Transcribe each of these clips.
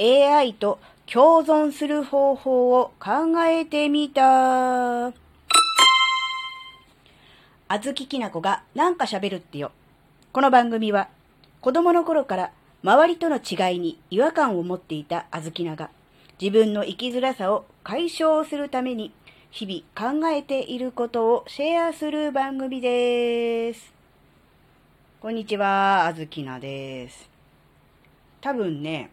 AI と共存する方法を考えてみた。あずききなこがなんか喋るってよ。この番組は子供の頃から周りとの違いに違和感を持っていたあずきなが自分の生きづらさを解消するために日々考えていることをシェアする番組です。こんにちは、あずきなです。多分ね、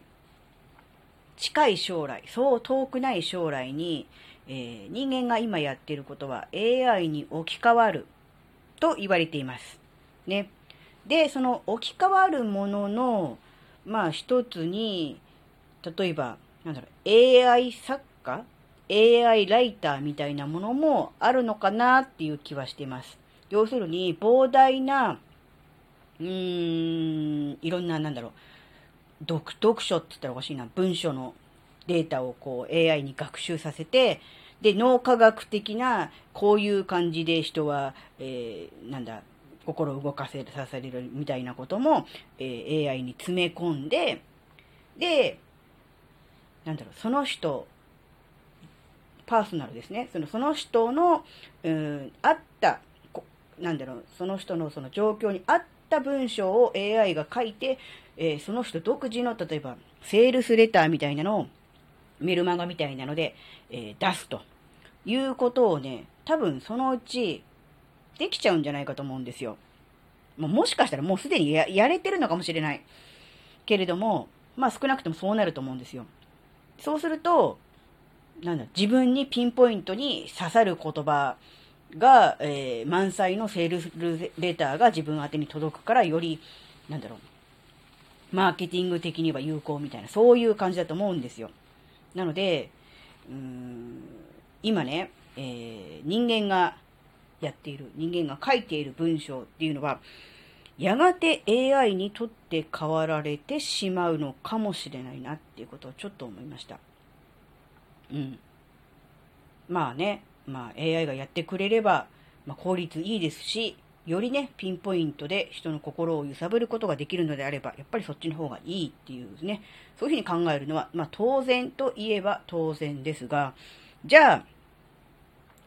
近い将来、そう遠くない将来に、えー、人間が今やっていることは AI に置き換わると言われています。ね。で、その置き換わるものの、まあ一つに、例えば、なんだろう、AI 作家 ?AI ライターみたいなものもあるのかなっていう気はしています。要するに、膨大な、うーん、いろんな、なんだろう、読、読書って言ったらおかしいな、文書のデータをこう AI に学習させて、で、脳科学的な、こういう感じで人は、えー、なんだ、心を動かせさせるみたいなことも、えー、AI に詰め込んで、で、なんだろう、その人、パーソナルですね。その、その人の、うん、あった、なんだろう、その人のその状況に合った文章を AI が書いて、えー、その人独自の、例えば、セールスレターみたいなのを、メルマガみたいなので、えー、出すということをね、多分そのうちできちゃうんじゃないかと思うんですよ。ももしかしたらもうすでにやれてるのかもしれない。けれども、まあ少なくともそうなると思うんですよ。そうすると、なんだ、自分にピンポイントに刺さる言葉が、えー、満載のセールスレターが自分宛に届くから、より、なんだろう、マーケティング的には有効みたいな、そういう感じだと思うんですよ。なので、うーん、今ね、えー、人間がやっている、人間が書いている文章っていうのは、やがて AI にとって変わられてしまうのかもしれないなっていうことをちょっと思いました。うん。まあね、まあ AI がやってくれれば、まあ、効率いいですし、よりね、ピンポイントで人の心を揺さぶることができるのであれば、やっぱりそっちの方がいいっていうね、そういうふうに考えるのは、まあ当然といえば当然ですが、じゃあ、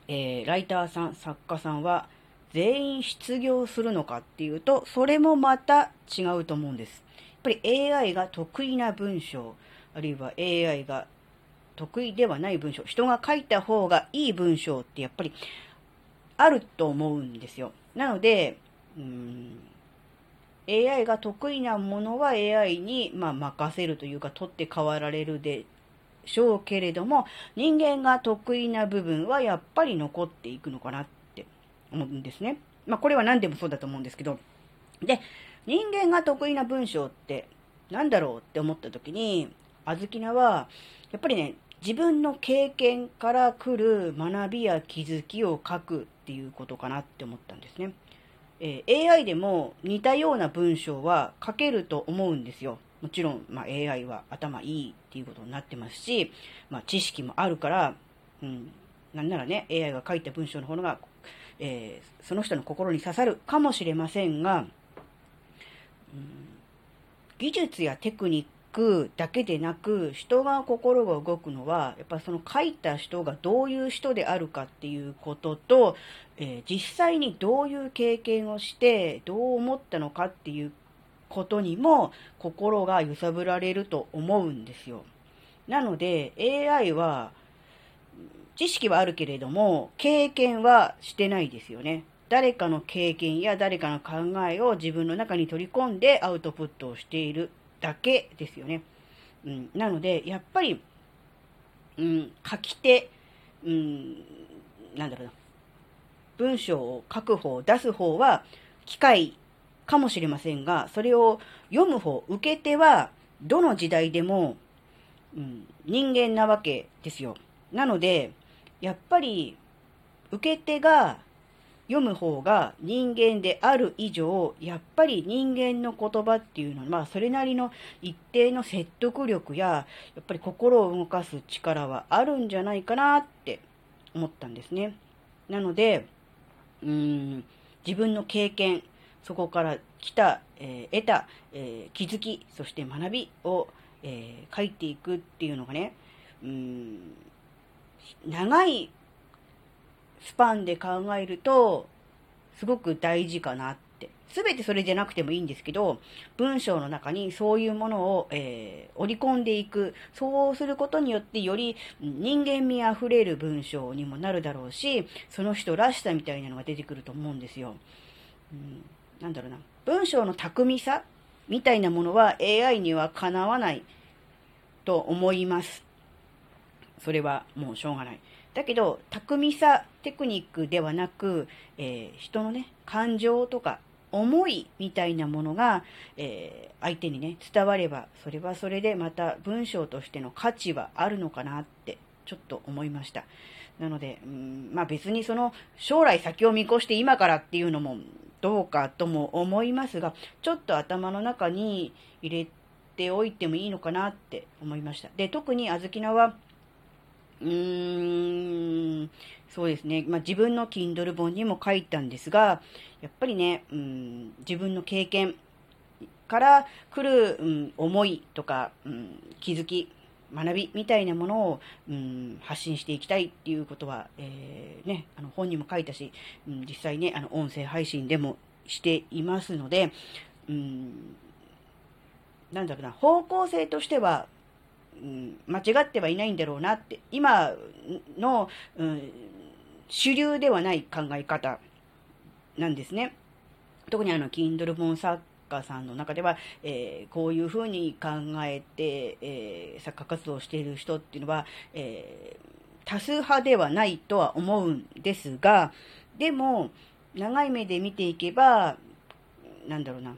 えー、ライターさん、作家さんは全員失業するのかっていうと、それもまた違うと思うんです。やっぱり AI が得意な文章、あるいは AI が得意ではない文章、人が書いた方がいい文章ってやっぱりあると思うんですよ。なので、うん、AI が得意なものは AI に、まあ、任せるというか、取って代わられるでしょうけれども、人間が得意な部分はやっぱり残っていくのかなって思うんですね。まあこれは何でもそうだと思うんですけど。で、人間が得意な文章って何だろうって思った時に、あずきなは、やっぱりね、自分の経験から来る学びや気づきを書くっていうことかなって思ったんですね。えー、AI でも似たような文章は書けると思うんですよ。もちろん、まあ、AI は頭いいっていうことになってますし、まあ、知識もあるから、うん、なんならね、AI が書いた文章の方が、えー、その人の心に刺さるかもしれませんが、うん、技術やテクニックだけでなく、人が心が動くのは、やっぱその書いた人がどういう人であるかっていうことと、えー、実際にどういう経験をして、どう思ったのかっていうことにも心が揺さぶられると思うんですよ。なので AI は知識はあるけれども経験はしてないですよね。誰かの経験や誰かの考えを自分の中に取り込んでアウトプットをしているだけですよね。うん、なので、やっぱり、うん、書き手、うん、なんだろうな、文章を書く方、出す方は、機械かもしれませんが、それを読む方、受け手は、どの時代でも、うん、人間なわけですよ。なので、やっぱり、受け手が読む方が人間である以上、やっぱり人間の言葉っていうのは、まあ、それなりの一定の説得力や、やっぱり心を動かす力はあるんじゃないかなって思ったんですね。なので、うん、自分の経験、そこから来た、えー、得た、えー、気づき、そして学びを、えー、書いていくっていうのがね、うん、長いスパンで考えると、すごく大事かなって。すべてそれじゃなくてもいいんですけど、文章の中にそういうものを、えー、織り込んでいく。そうすることによってより人間味あふれる文章にもなるだろうし、その人らしさみたいなのが出てくると思うんですよ。うん、なんだろうな。文章の巧みさみたいなものは AI にはかなわないと思います。それはもうしょうがない。だけど、巧みさ、テクニックではなく、えー、人のね、感情とか思いみたいなものが、えー、相手にね、伝われば、それはそれでまた文章としての価値はあるのかなって、ちょっと思いました。なので、うん、まあ別にその将来先を見越して今からっていうのもどうかとも思いますが、ちょっと頭の中に入れておいてもいいのかなって思いました。で、特にあずきなは、うーん、そうですね。まあ、自分の Kindle 本にも書いたんですが、やっぱりね、うん、自分の経験から来る、うん、思いとか、うん、気づき、学びみたいなものを、うん、発信していきたいっていうことは、えー、ね、あの本にも書いたし、うん、実際ね、あの音声配信でもしていますので、うん、なんだろうな、方向性としては、間違ってはいないんだろうなって、今の、うん、主流ではない考え方なんですね。特にあの、Kindle 本作家さんの中では、えー、こういうふうに考えて、えー、作家活動をしている人っていうのは、えー、多数派ではないとは思うんですが、でも、長い目で見ていけば、なんだろうな、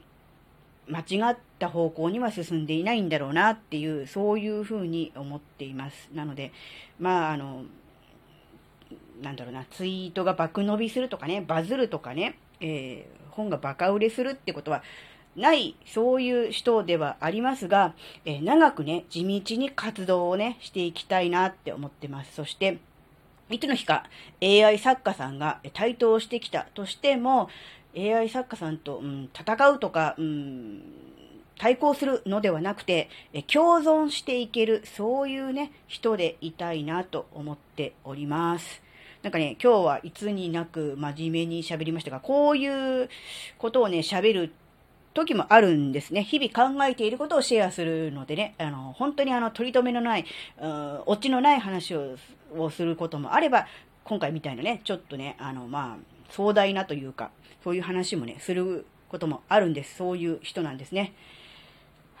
間違ってった方向には進んでいないんだろうなっていう、そういうふうに思っています。なので、まあ、あの、なんだろうな、ツイートが爆伸びするとかね、バズるとかね、えー、本がバカ売れするってことはない、そういう人ではありますが、えー、長くね、地道に活動をね、していきたいなって思ってます。そして、いつの日か AI 作家さんが台頭してきたとしても、AI 作家さんと、うん、戦うとか、うん、対抗するのではなくて、共存していける、そういうね、人でいたいなと思っております。なんかね、今日はいつになく真面目に喋りましたが、こういうことをね、喋る時もあるんですね。日々考えていることをシェアするのでね、あの、本当にあの、取り留めのない、うん、オチのない話ををすることもあれば、今回みたいなね、ちょっとね、あの、まあ、壮大なというか、そういう話もね、することもあるんです。そういう人なんですね。